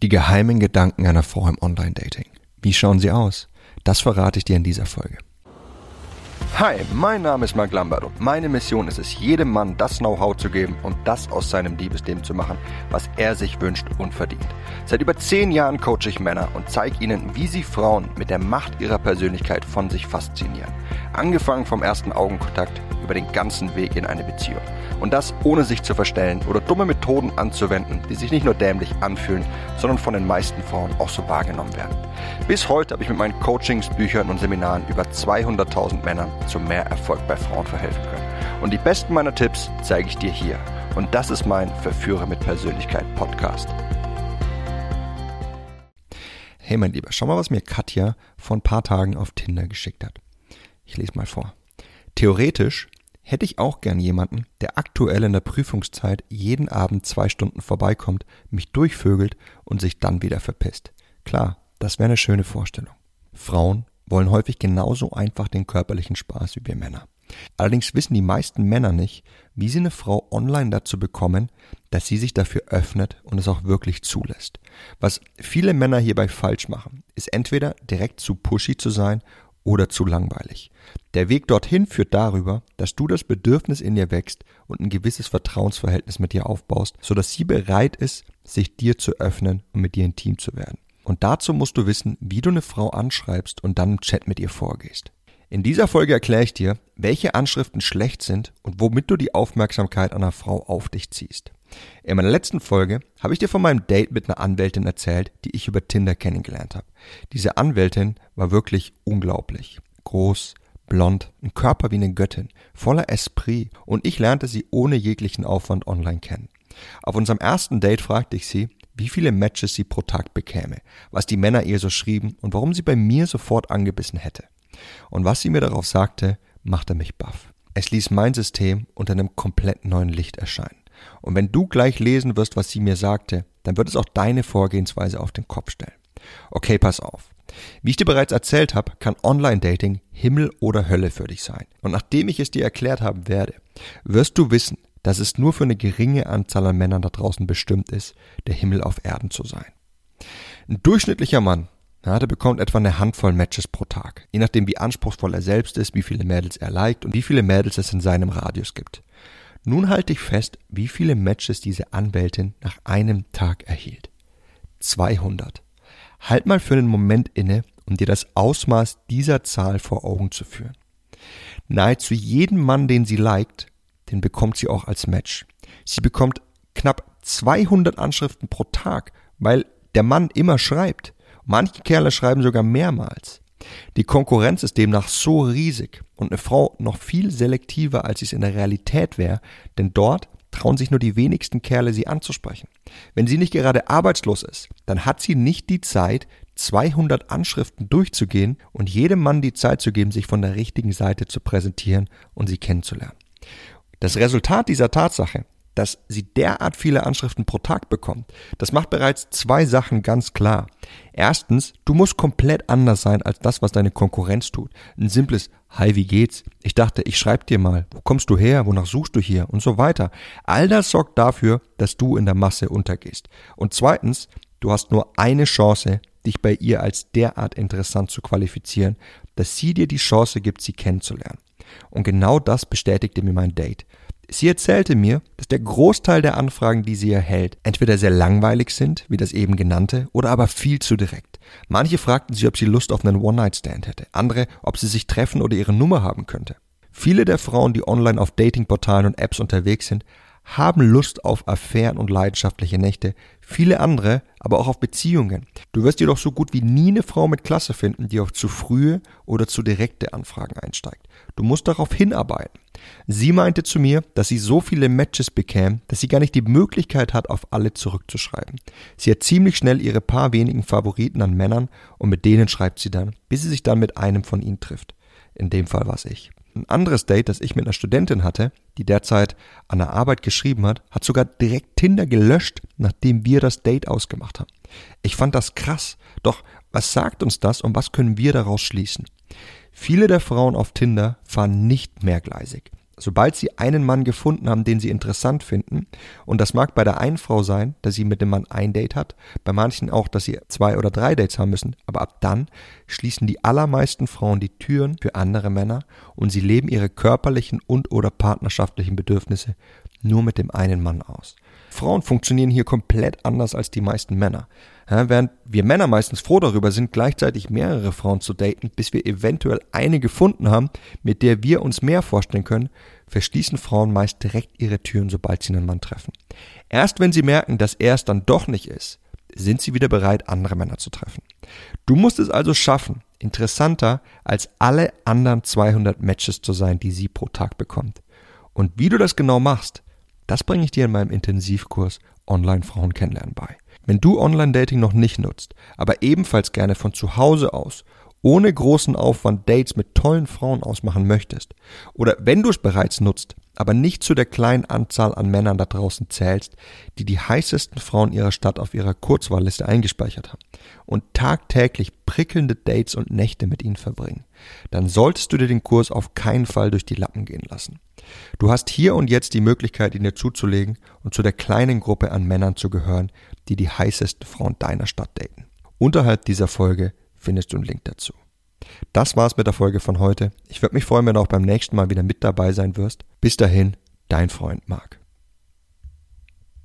Die geheimen Gedanken einer Frau im Online-Dating. Wie schauen sie aus? Das verrate ich dir in dieser Folge. Hi, mein Name ist Mark Lambert und meine Mission ist es, jedem Mann das Know-how zu geben und das aus seinem Liebesleben zu machen, was er sich wünscht und verdient. Seit über zehn Jahren coache ich Männer und zeige ihnen, wie sie Frauen mit der Macht ihrer Persönlichkeit von sich faszinieren. Angefangen vom ersten Augenkontakt über den ganzen Weg in eine Beziehung. Und das ohne sich zu verstellen oder dumme Methoden anzuwenden, die sich nicht nur dämlich anfühlen, sondern von den meisten Frauen auch so wahrgenommen werden. Bis heute habe ich mit meinen Coachings, Büchern und Seminaren über 200.000 Männern zu mehr Erfolg bei Frauen verhelfen können. Und die besten meiner Tipps zeige ich dir hier. Und das ist mein Verführer mit Persönlichkeit Podcast. Hey mein Lieber, schau mal, was mir Katja vor ein paar Tagen auf Tinder geschickt hat. Ich lese mal vor. Theoretisch hätte ich auch gern jemanden, der aktuell in der Prüfungszeit jeden Abend zwei Stunden vorbeikommt, mich durchvögelt und sich dann wieder verpisst. Klar, das wäre eine schöne Vorstellung. Frauen wollen häufig genauso einfach den körperlichen Spaß wie wir Männer. Allerdings wissen die meisten Männer nicht, wie sie eine Frau online dazu bekommen, dass sie sich dafür öffnet und es auch wirklich zulässt. Was viele Männer hierbei falsch machen, ist entweder direkt zu pushy zu sein oder zu langweilig. Der Weg dorthin führt darüber, dass du das Bedürfnis in ihr wächst und ein gewisses Vertrauensverhältnis mit ihr aufbaust, sodass sie bereit ist, sich dir zu öffnen und mit dir intim zu werden. Und dazu musst du wissen, wie du eine Frau anschreibst und dann im Chat mit ihr vorgehst. In dieser Folge erkläre ich dir, welche Anschriften schlecht sind und womit du die Aufmerksamkeit einer Frau auf dich ziehst. In meiner letzten Folge habe ich dir von meinem Date mit einer Anwältin erzählt, die ich über Tinder kennengelernt habe. Diese Anwältin war wirklich unglaublich. Groß, blond, ein Körper wie eine Göttin, voller Esprit und ich lernte sie ohne jeglichen Aufwand online kennen. Auf unserem ersten Date fragte ich sie, wie viele Matches sie pro Tag bekäme, was die Männer ihr so schrieben und warum sie bei mir sofort angebissen hätte. Und was sie mir darauf sagte, machte mich baff. Es ließ mein System unter einem komplett neuen Licht erscheinen. Und wenn du gleich lesen wirst, was sie mir sagte, dann wird es auch deine Vorgehensweise auf den Kopf stellen. Okay, pass auf. Wie ich dir bereits erzählt habe, kann Online-Dating Himmel oder Hölle für dich sein. Und nachdem ich es dir erklärt haben werde, wirst du wissen, dass es nur für eine geringe Anzahl an Männern da draußen bestimmt ist, der Himmel auf Erden zu sein. Ein durchschnittlicher Mann, ja, der bekommt etwa eine Handvoll Matches pro Tag, je nachdem wie anspruchsvoll er selbst ist, wie viele Mädels er liked und wie viele Mädels es in seinem Radius gibt. Nun halte ich fest, wie viele Matches diese Anwältin nach einem Tag erhielt. 200. Halt mal für einen Moment inne, um dir das Ausmaß dieser Zahl vor Augen zu führen. Nahezu jeden Mann, den sie liked, den bekommt sie auch als Match. Sie bekommt knapp 200 Anschriften pro Tag, weil der Mann immer schreibt. Manche Kerle schreiben sogar mehrmals. Die Konkurrenz ist demnach so riesig und eine Frau noch viel selektiver, als sie es in der Realität wäre, denn dort trauen sich nur die wenigsten Kerle, sie anzusprechen. Wenn sie nicht gerade arbeitslos ist, dann hat sie nicht die Zeit, 200 Anschriften durchzugehen und jedem Mann die Zeit zu geben, sich von der richtigen Seite zu präsentieren und sie kennenzulernen. Das Resultat dieser Tatsache, dass sie derart viele Anschriften pro Tag bekommt, das macht bereits zwei Sachen ganz klar. Erstens, du musst komplett anders sein als das, was deine Konkurrenz tut. Ein simples Hi, wie geht's? Ich dachte, ich schreib dir mal. Wo kommst du her? Wonach suchst du hier? Und so weiter. All das sorgt dafür, dass du in der Masse untergehst. Und zweitens, du hast nur eine Chance, dich bei ihr als derart interessant zu qualifizieren, dass sie dir die Chance gibt, sie kennenzulernen. Und genau das bestätigte mir mein Date. Sie erzählte mir, dass der Großteil der Anfragen, die sie erhält, entweder sehr langweilig sind, wie das eben genannte, oder aber viel zu direkt. Manche fragten sie, ob sie Lust auf einen One-Night-Stand hätte, andere, ob sie sich treffen oder ihre Nummer haben könnte. Viele der Frauen, die online auf Datingportalen und Apps unterwegs sind, haben Lust auf Affären und leidenschaftliche Nächte, viele andere aber auch auf Beziehungen. Du wirst jedoch so gut wie nie eine Frau mit Klasse finden, die auf zu frühe oder zu direkte Anfragen einsteigt. Du musst darauf hinarbeiten. Sie meinte zu mir, dass sie so viele Matches bekäme, dass sie gar nicht die Möglichkeit hat, auf alle zurückzuschreiben. Sie hat ziemlich schnell ihre paar wenigen Favoriten an Männern und mit denen schreibt sie dann, bis sie sich dann mit einem von ihnen trifft. In dem Fall war es ich. Ein anderes Date, das ich mit einer Studentin hatte, die derzeit an der Arbeit geschrieben hat, hat sogar direkt Tinder gelöscht, nachdem wir das Date ausgemacht haben. Ich fand das krass. Doch was sagt uns das und was können wir daraus schließen? Viele der Frauen auf Tinder fahren nicht mehrgleisig. Sobald sie einen Mann gefunden haben, den sie interessant finden, und das mag bei der einen Frau sein, dass sie mit dem Mann ein Date hat, bei manchen auch, dass sie zwei oder drei Dates haben müssen, aber ab dann schließen die allermeisten Frauen die Türen für andere Männer und sie leben ihre körperlichen und oder partnerschaftlichen Bedürfnisse nur mit dem einen Mann aus. Frauen funktionieren hier komplett anders als die meisten Männer. Ja, während wir Männer meistens froh darüber sind, gleichzeitig mehrere Frauen zu daten, bis wir eventuell eine gefunden haben, mit der wir uns mehr vorstellen können, verschließen Frauen meist direkt ihre Türen, sobald sie einen Mann treffen. Erst wenn sie merken, dass er es dann doch nicht ist, sind sie wieder bereit, andere Männer zu treffen. Du musst es also schaffen, interessanter als alle anderen 200 Matches zu sein, die sie pro Tag bekommt. Und wie du das genau machst, das bringe ich dir in meinem Intensivkurs Online Frauen kennenlernen bei. Wenn du Online-Dating noch nicht nutzt, aber ebenfalls gerne von zu Hause aus ohne großen Aufwand Dates mit tollen Frauen ausmachen möchtest, oder wenn du es bereits nutzt, aber nicht zu der kleinen Anzahl an Männern da draußen zählst, die die heißesten Frauen ihrer Stadt auf ihrer Kurzwahlliste eingespeichert haben und tagtäglich prickelnde Dates und Nächte mit ihnen verbringen, dann solltest du dir den Kurs auf keinen Fall durch die Lappen gehen lassen. Du hast hier und jetzt die Möglichkeit, ihn dir zuzulegen und zu der kleinen Gruppe an Männern zu gehören, die die heißesten Frauen deiner Stadt daten. Unterhalb dieser Folge findest du einen Link dazu. Das war's mit der Folge von heute. Ich würde mich freuen, wenn du auch beim nächsten Mal wieder mit dabei sein wirst. Bis dahin, dein Freund Marc.